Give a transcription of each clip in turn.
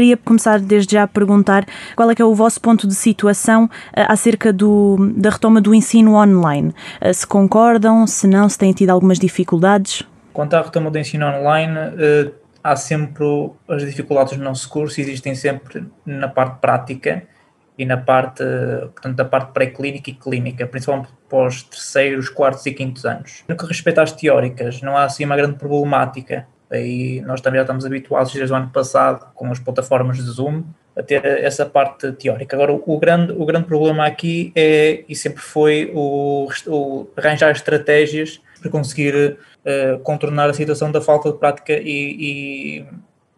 queria começar desde já a perguntar qual é que é o vosso ponto de situação uh, acerca do, da retoma do ensino online. Uh, se concordam, se não, se têm tido algumas dificuldades? Quanto à retoma do ensino online, uh, há sempre as dificuldades no nosso curso, existem sempre na parte prática e na parte, portanto, da parte pré-clínica e clínica, principalmente os terceiros, quartos e quintos anos. No que respeita às teóricas, não há assim uma grande problemática. Nós também já estamos habituados desde o ano passado com as plataformas de Zoom a ter essa parte teórica. Agora, o grande, o grande problema aqui é, e sempre foi, o, o arranjar estratégias para conseguir uh, contornar a situação da falta de prática e, e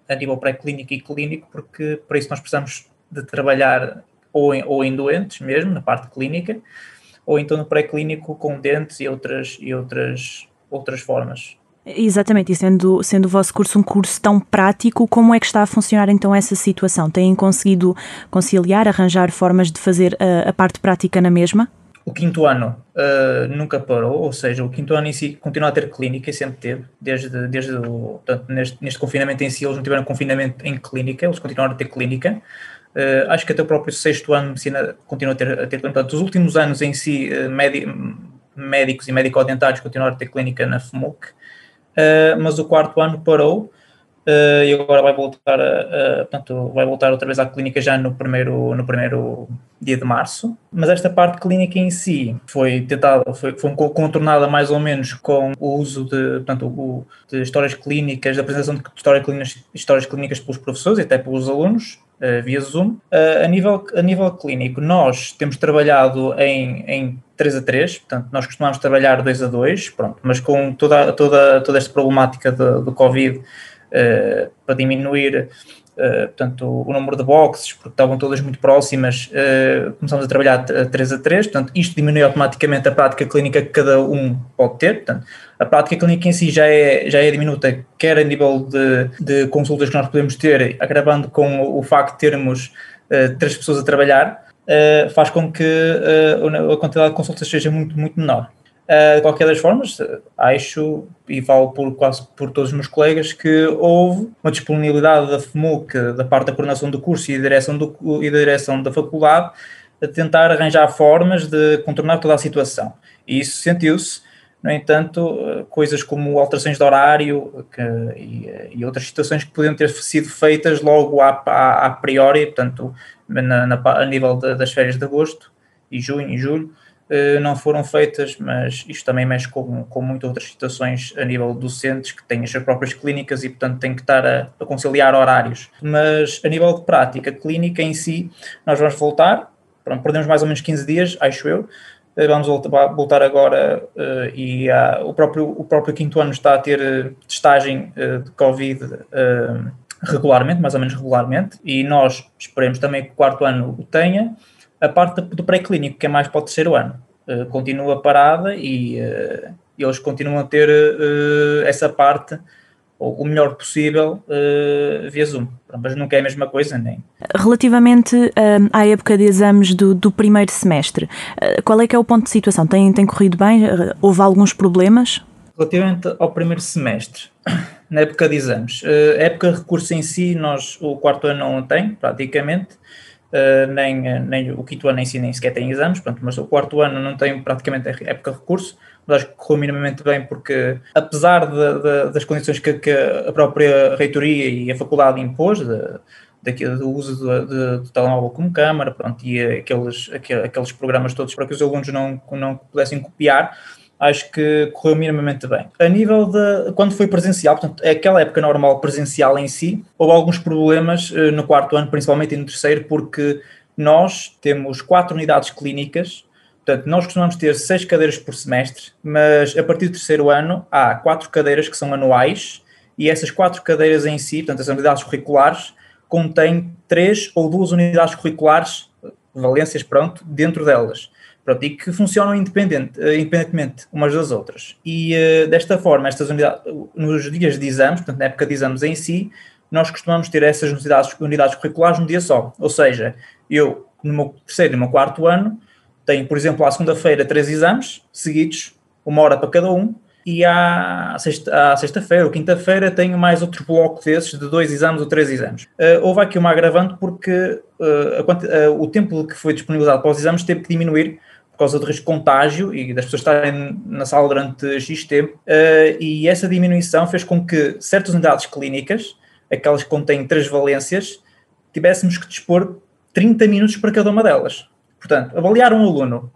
a nível pré-clínico e clínico, porque para isso nós precisamos de trabalhar ou em, ou em doentes mesmo, na parte clínica, ou então no pré-clínico com dentes e outras, e outras, outras formas. Exatamente, e sendo, sendo o vosso curso um curso tão prático, como é que está a funcionar então essa situação? Têm conseguido conciliar, arranjar formas de fazer a, a parte prática na mesma? O quinto ano uh, nunca parou, ou seja, o quinto ano em si continua a ter clínica e sempre teve, desde, desde o, portanto, neste, neste confinamento em si, eles não tiveram confinamento em clínica, eles continuaram a ter clínica. Uh, acho que até o próprio sexto ano de medicina continua a ter, a ter. Portanto, os últimos anos em si, uh, médicos e médico-dentários continuaram a ter clínica na FMUC uh, mas o quarto ano parou uh, e agora vai voltar, a, portanto, vai voltar outra vez à clínica já no primeiro, no primeiro dia de março. Mas esta parte clínica em si foi tentada, foi, foi contornada mais ou menos com o uso de, portanto, o, de histórias clínicas, da apresentação de histórias clínicas, histórias clínicas pelos professores e até pelos alunos, Uh, via Zoom. A, nível, a nível clínico, nós temos trabalhado em, em 3 a 3, portanto, nós costumamos trabalhar 2 a 2, pronto, mas com toda, toda, toda esta problemática do, Covid, uh, para diminuir Uh, portanto, o número de boxes, porque estavam todas muito próximas, uh, a trabalhar a 3 a 3, portanto, isto diminui automaticamente a prática clínica que cada um pode ter, portanto, a prática clínica em si já é, já é diminuta, quer a nível de, de consultas que nós podemos ter, agravando com o facto de termos três pessoas a trabalhar, uh, faz com que uh, a quantidade de consultas seja muito, muito menor. Uh, de qualquer das formas, acho, e falo por quase por todos os meus colegas, que houve uma disponibilidade da FMUC, da parte da coordenação do curso e da direção, do, e da, direção da faculdade, a tentar arranjar formas de contornar toda a situação. E isso sentiu-se. No entanto, coisas como alterações de horário que, e, e, outras situações que podiam ter sido feitas logo a, a, a priori, portanto, na, na, a nível de, das férias de agosto e junho e julho, eh, não foram feitas, mas isto também mexe com, com muitas outras situações a nível docentes que têm as suas próprias clínicas e, portanto, têm que estar a, a conciliar horários. Mas a nível de prática clínica em si, nós vamos voltar, pronto, perdemos mais ou menos 15 dias, acho eu, vamos voltar agora uh, e uh, o, próprio, o próprio quinto ano está a ter uh, testagem de Covid regularmente, mais ou menos regularmente, e nós esperemos também que o quarto ano o tenha. A parte do pré-clínico, que é mais para o terceiro ano, continua parada e eles continuam a ter essa parte o melhor possível via Zoom. Mas nunca é a mesma coisa, nem. Relativamente à época de exames do, do primeiro semestre, qual é que é o ponto de situação? Tem, tem corrido bem? Houve alguns problemas? Relativamente ao primeiro semestre, na época de exames, uh, a época de recurso em si, nós o quarto ano não tem, praticamente, uh, nem, nem o quinto ano em si nem sequer tem exames, pronto, mas o quarto ano não tem praticamente época de recurso, mas acho que correu minimamente bem porque, apesar de, de, das condições que, que, a própria reitoria e a faculdade impôs, de, do uso do telemóvel como câmara, pronto, e aqueles, aqueles programas todos para que os alunos não, não pudessem copiar, acho que correu minimamente bem. A nível de quando foi presencial, portanto, é aquela época normal presencial em si, houve alguns problemas eh, no quarto ano, principalmente no terceiro, porque nós temos quatro unidades clínicas, portanto, nós costumamos ter seis cadeiras por semestre, mas a partir do terceiro ano há quatro cadeiras que são anuais, e essas quatro cadeiras em si, portanto, as unidades curriculares, contêm três ou duas unidades curriculares, valências, pronto, dentro delas. Pronto, e que funcionam independente, eh, independentemente umas das outras. E uh, desta forma, estas unidades, nos dias de exames, portanto, na época de exames em si, nós costumamos ter essas unidades, unidades curriculares num dia só. Ou seja, eu, no meu terceiro e no meu quarto ano, tenho, por exemplo, à segunda-feira, três exames seguidos, uma hora para cada um, e à sexta-feira sexta ou quinta-feira tenho mais outro bloco desses de dois exames ou três exames. Uh, houve aqui uma agravante porque uh, uh, o tempo que foi disponibilizado para os exames teve que diminuir por causa do risco de contágio e das pessoas estarem na sala durante X tempo, e essa diminuição fez com que certas unidades clínicas, aquelas que contêm três valências, tivéssemos que dispor 30 minutos para cada uma delas. Portanto, avaliar um aluno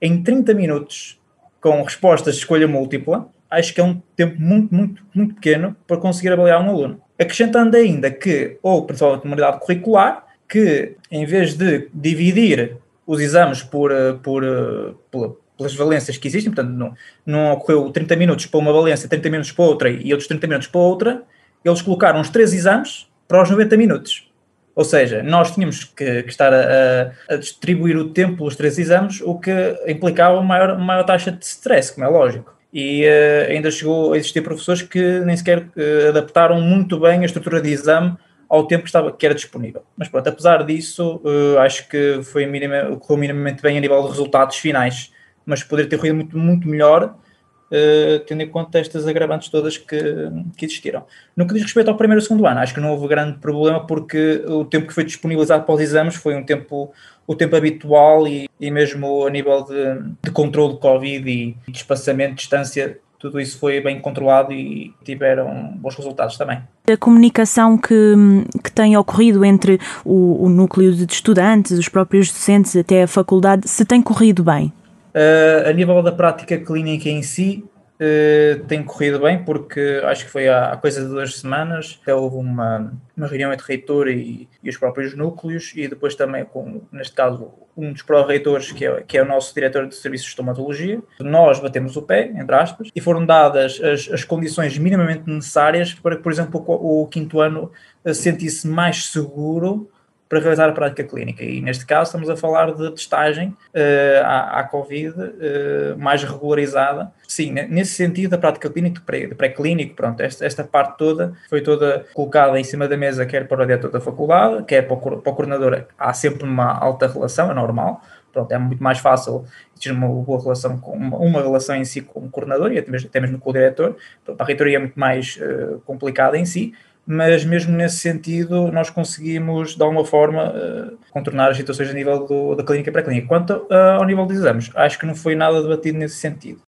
em 30 minutos com respostas de escolha múltipla, acho que é um tempo muito, muito, muito pequeno para conseguir avaliar um aluno. Acrescentando ainda que, ou principalmente uma unidade curricular, que em vez de dividir os exames por, eh, por, eh, por pelas valências que existem, portanto, não, não ocorreu 30 minutos para uma valência, 30 minutos para outra e outros 30 minutos para outra, eles colocaram os três exames para os 90 minutos. Ou seja, nós tínhamos que, que estar a, a, distribuir o tempo pelos três exames, o que implicava uma maior, maior taxa de stress, como é lógico. E uh, ainda chegou a existir professores que nem sequer uh, adaptaram muito bem a estrutura de exame ao tempo que, estava, que era disponível. Mas pronto, apesar disso, uh, acho que foi minima, correu minimamente bem a nível de resultados finais, mas poderia ter corrido muito, muito melhor uh, tendo em conta estas agravantes todas que, que existiram. No que diz respeito ao primeiro e segundo ano, acho que não houve grande problema porque o tempo que foi disponibilizado para os exames foi um tempo o tempo habitual e, e mesmo a nível de, de controle de Covid e de espaçamento, distância, tudo isso foi bem controlado e tiveram bons resultados também. A comunicação que, que tem ocorrido entre o, o núcleo de estudantes, os próprios docentes, até a faculdade, se tem corrido bem? Uh, a nível da prática clínica em si, uh, tem corrido bem, porque acho que foi há, há coisa de duas semanas, até houve uma, uma reunião entre reitor e, e, os próprios núcleos, e depois também, com, neste caso, um dos pró-reitores, que é, que é o nosso diretor de serviços de estomatologia. Nós batemos o pé, entre aspas, e foram dadas as, as condições minimamente necessárias para que, por exemplo, o, o quinto ano sentisse mais seguro para realizar a prática clínica. E neste caso estamos a falar de testagem uh, à, à, Covid uh, mais regularizada. Sim, nesse sentido, a prática clínica pré-clínico, pronto, esta, esta parte toda foi toda colocada em cima da mesa, quer para o diretor da faculdade, quer para o, para o coordenador. Há sempre uma alta relação, é normal. Pronto, é muito mais fácil ter uma boa relação com uma, uma, relação em si com o coordenador e até mesmo, até mesmo com o diretor. Pronto, a reitoria é muito mais uh, complicada em si, mas mesmo nesse sentido nós conseguimos de alguma forma uh, contornar as situações a nível do, da clínica para a clínica. Quanto uh, ao nível de exames, acho que não foi nada debatido nesse sentido.